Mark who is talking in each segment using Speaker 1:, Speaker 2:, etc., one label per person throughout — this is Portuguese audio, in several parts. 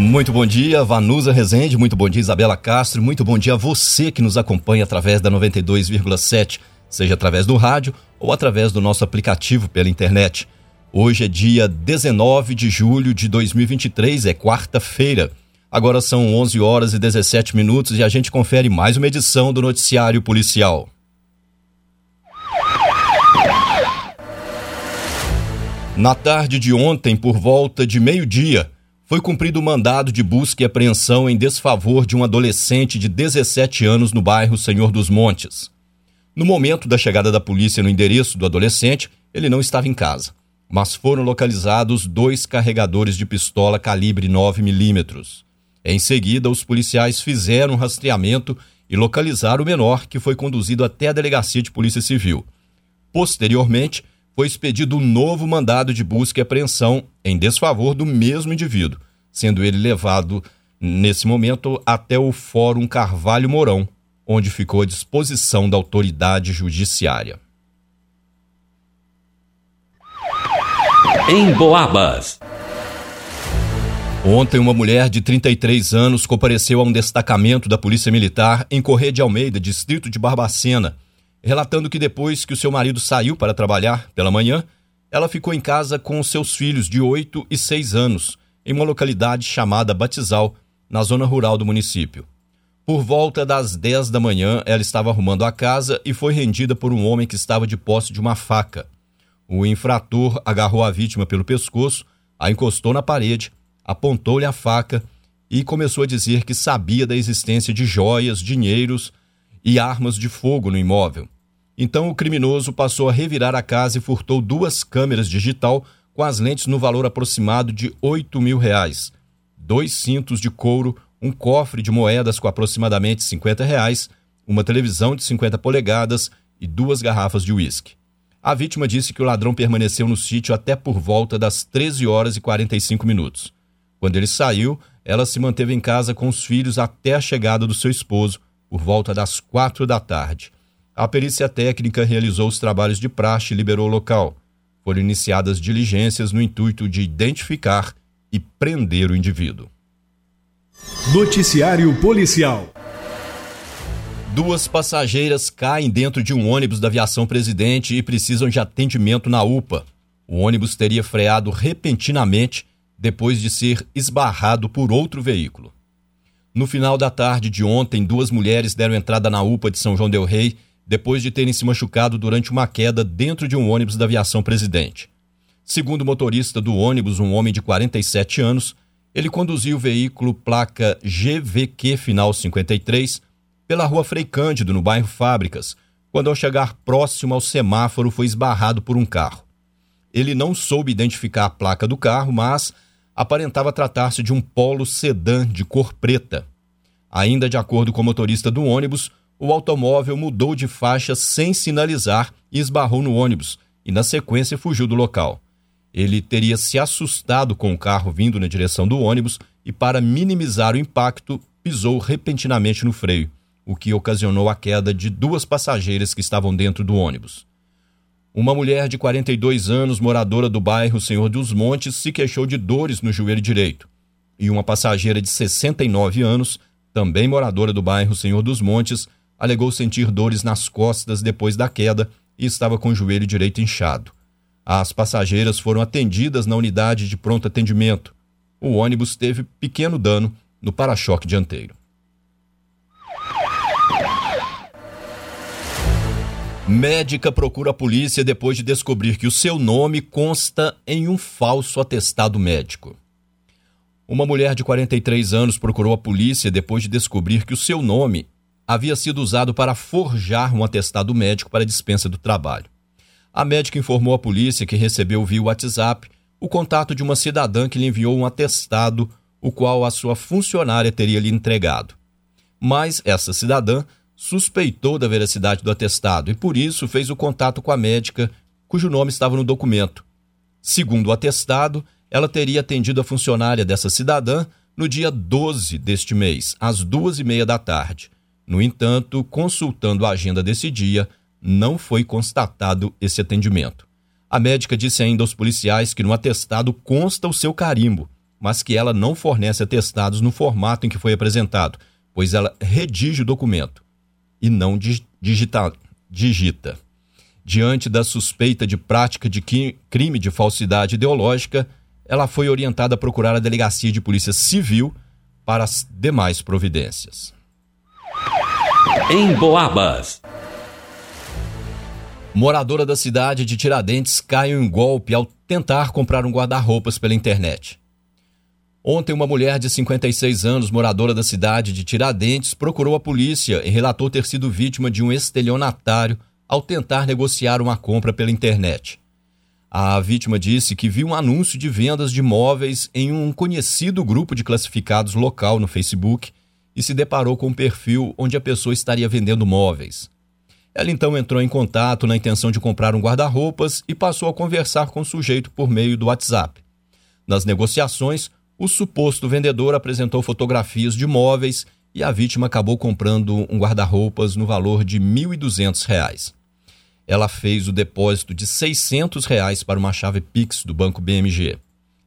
Speaker 1: Muito bom dia, Vanusa Rezende, muito bom dia, Isabela Castro, muito bom dia a você que nos acompanha através da 92,7, seja através do rádio ou através do nosso aplicativo pela internet. Hoje é dia 19 de julho de 2023, é quarta-feira. Agora são 11 horas e 17 minutos e a gente confere mais uma edição do Noticiário Policial. Na tarde de ontem, por volta de meio-dia, foi cumprido o mandado de busca e apreensão em desfavor de um adolescente de 17 anos no bairro Senhor dos Montes. No momento da chegada da polícia no endereço do adolescente, ele não estava em casa, mas foram localizados dois carregadores de pistola calibre 9 milímetros. Em seguida, os policiais fizeram um rastreamento e localizaram o menor, que foi conduzido até a delegacia de Polícia Civil. Posteriormente, foi expedido um novo mandado de busca e apreensão em desfavor do mesmo indivíduo, sendo ele levado, nesse momento, até o Fórum Carvalho Mourão, onde ficou à disposição da autoridade judiciária.
Speaker 2: Em Boabas.
Speaker 1: Ontem, uma mulher de 33 anos compareceu a um destacamento da Polícia Militar em Correia de Almeida, distrito de Barbacena, relatando que depois que o seu marido saiu para trabalhar pela manhã, ela ficou em casa com seus filhos de 8 e 6 anos, em uma localidade chamada Batizal, na zona rural do município. Por volta das 10 da manhã, ela estava arrumando a casa e foi rendida por um homem que estava de posse de uma faca. O infrator agarrou a vítima pelo pescoço, a encostou na parede apontou-lhe a faca e começou a dizer que sabia da existência de joias, dinheiros e armas de fogo no imóvel. Então o criminoso passou a revirar a casa e furtou duas câmeras digital com as lentes no valor aproximado de 8 mil reais, dois cintos de couro, um cofre de moedas com aproximadamente 50 reais, uma televisão de 50 polegadas e duas garrafas de uísque. A vítima disse que o ladrão permaneceu no sítio até por volta das 13 horas e 45 minutos. Quando ele saiu, ela se manteve em casa com os filhos até a chegada do seu esposo, por volta das quatro da tarde. A perícia técnica realizou os trabalhos de praxe e liberou o local. Foram iniciadas diligências no intuito de identificar e prender o indivíduo.
Speaker 2: Noticiário Policial.
Speaker 1: Duas passageiras caem dentro de um ônibus da aviação presidente e precisam de atendimento na UPA. O ônibus teria freado repentinamente depois de ser esbarrado por outro veículo. No final da tarde de ontem, duas mulheres deram entrada na UPA de São João Del Rei depois de terem se machucado durante uma queda dentro de um ônibus da aviação presidente. Segundo o motorista do ônibus, um homem de 47 anos, ele conduziu o veículo placa GVQ final 53 pela rua Frei Cândido, no bairro Fábricas, quando ao chegar próximo ao semáforo foi esbarrado por um carro. Ele não soube identificar a placa do carro, mas aparentava tratar-se de um polo sedã de cor preta. Ainda de acordo com o motorista do ônibus, o automóvel mudou de faixa sem sinalizar e esbarrou no ônibus, e na sequência fugiu do local. Ele teria se assustado com o carro vindo na direção do ônibus e, para minimizar o impacto, pisou repentinamente no freio, o que ocasionou a queda de duas passageiras que estavam dentro do ônibus. Uma mulher de 42 anos, moradora do bairro Senhor dos Montes, se queixou de dores no joelho direito. E uma passageira de 69 anos, também moradora do bairro Senhor dos Montes, alegou sentir dores nas costas depois da queda e estava com o joelho direito inchado. As passageiras foram atendidas na unidade de pronto atendimento. O ônibus teve pequeno dano no para-choque dianteiro. Médica procura a polícia depois de descobrir que o seu nome consta em um falso atestado médico. Uma mulher de 43 anos procurou a polícia depois de descobrir que o seu nome havia sido usado para forjar um atestado médico para dispensa do trabalho. A médica informou à polícia que recebeu via WhatsApp o contato de uma cidadã que lhe enviou um atestado, o qual a sua funcionária teria lhe entregado. Mas essa cidadã suspeitou da veracidade do atestado e, por isso, fez o contato com a médica cujo nome estava no documento. Segundo o atestado, ela teria atendido a funcionária dessa cidadã no dia 12 deste mês, às duas e meia da tarde. No entanto, consultando a agenda desse dia, não foi constatado esse atendimento. A médica disse ainda aos policiais que no atestado consta o seu carimbo, mas que ela não fornece atestados no formato em que foi apresentado, pois ela redige o documento e não digita. digita. Diante da suspeita de prática de crime de falsidade ideológica, ela foi orientada a procurar a delegacia de polícia civil para as demais providências.
Speaker 2: Em Boabas.
Speaker 1: Moradora da cidade de Tiradentes cai em golpe ao tentar comprar um guarda-roupas pela internet. Ontem, uma mulher de 56 anos, moradora da cidade de Tiradentes, procurou a polícia e relatou ter sido vítima de um estelionatário ao tentar negociar uma compra pela internet. A vítima disse que viu um anúncio de vendas de móveis em um conhecido grupo de classificados local no Facebook e se deparou com um perfil onde a pessoa estaria vendendo móveis. Ela então entrou em contato na intenção de comprar um guarda-roupas e passou a conversar com o sujeito por meio do WhatsApp. Nas negociações, o suposto vendedor apresentou fotografias de móveis e a vítima acabou comprando um guarda-roupas no valor de R$ 1.200. Ela fez o depósito de 600 reais para uma chave Pix do Banco BMG.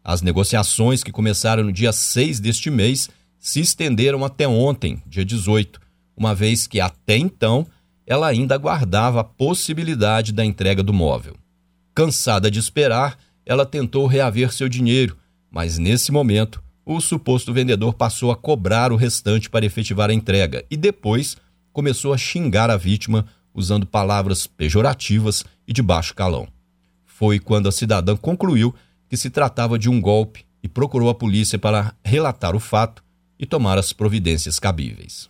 Speaker 1: As negociações, que começaram no dia 6 deste mês, se estenderam até ontem, dia 18, uma vez que até então ela ainda aguardava a possibilidade da entrega do móvel. Cansada de esperar, ela tentou reaver seu dinheiro, mas nesse momento o suposto vendedor passou a cobrar o restante para efetivar a entrega e depois começou a xingar a vítima usando palavras pejorativas e de baixo calão. Foi quando a cidadã concluiu que se tratava de um golpe e procurou a polícia para relatar o fato e tomar as providências cabíveis.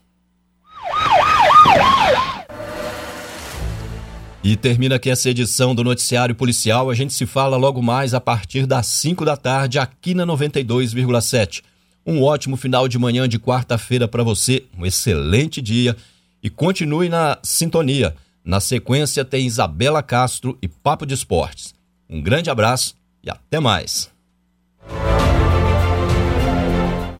Speaker 1: E termina aqui essa edição do Noticiário Policial. A gente se fala logo mais a partir das 5 da tarde aqui na 92,7. Um ótimo final de manhã de quarta-feira para você, um excelente dia e continue na sintonia. Na sequência tem Isabela Castro e Papo de Esportes. Um grande abraço e até mais.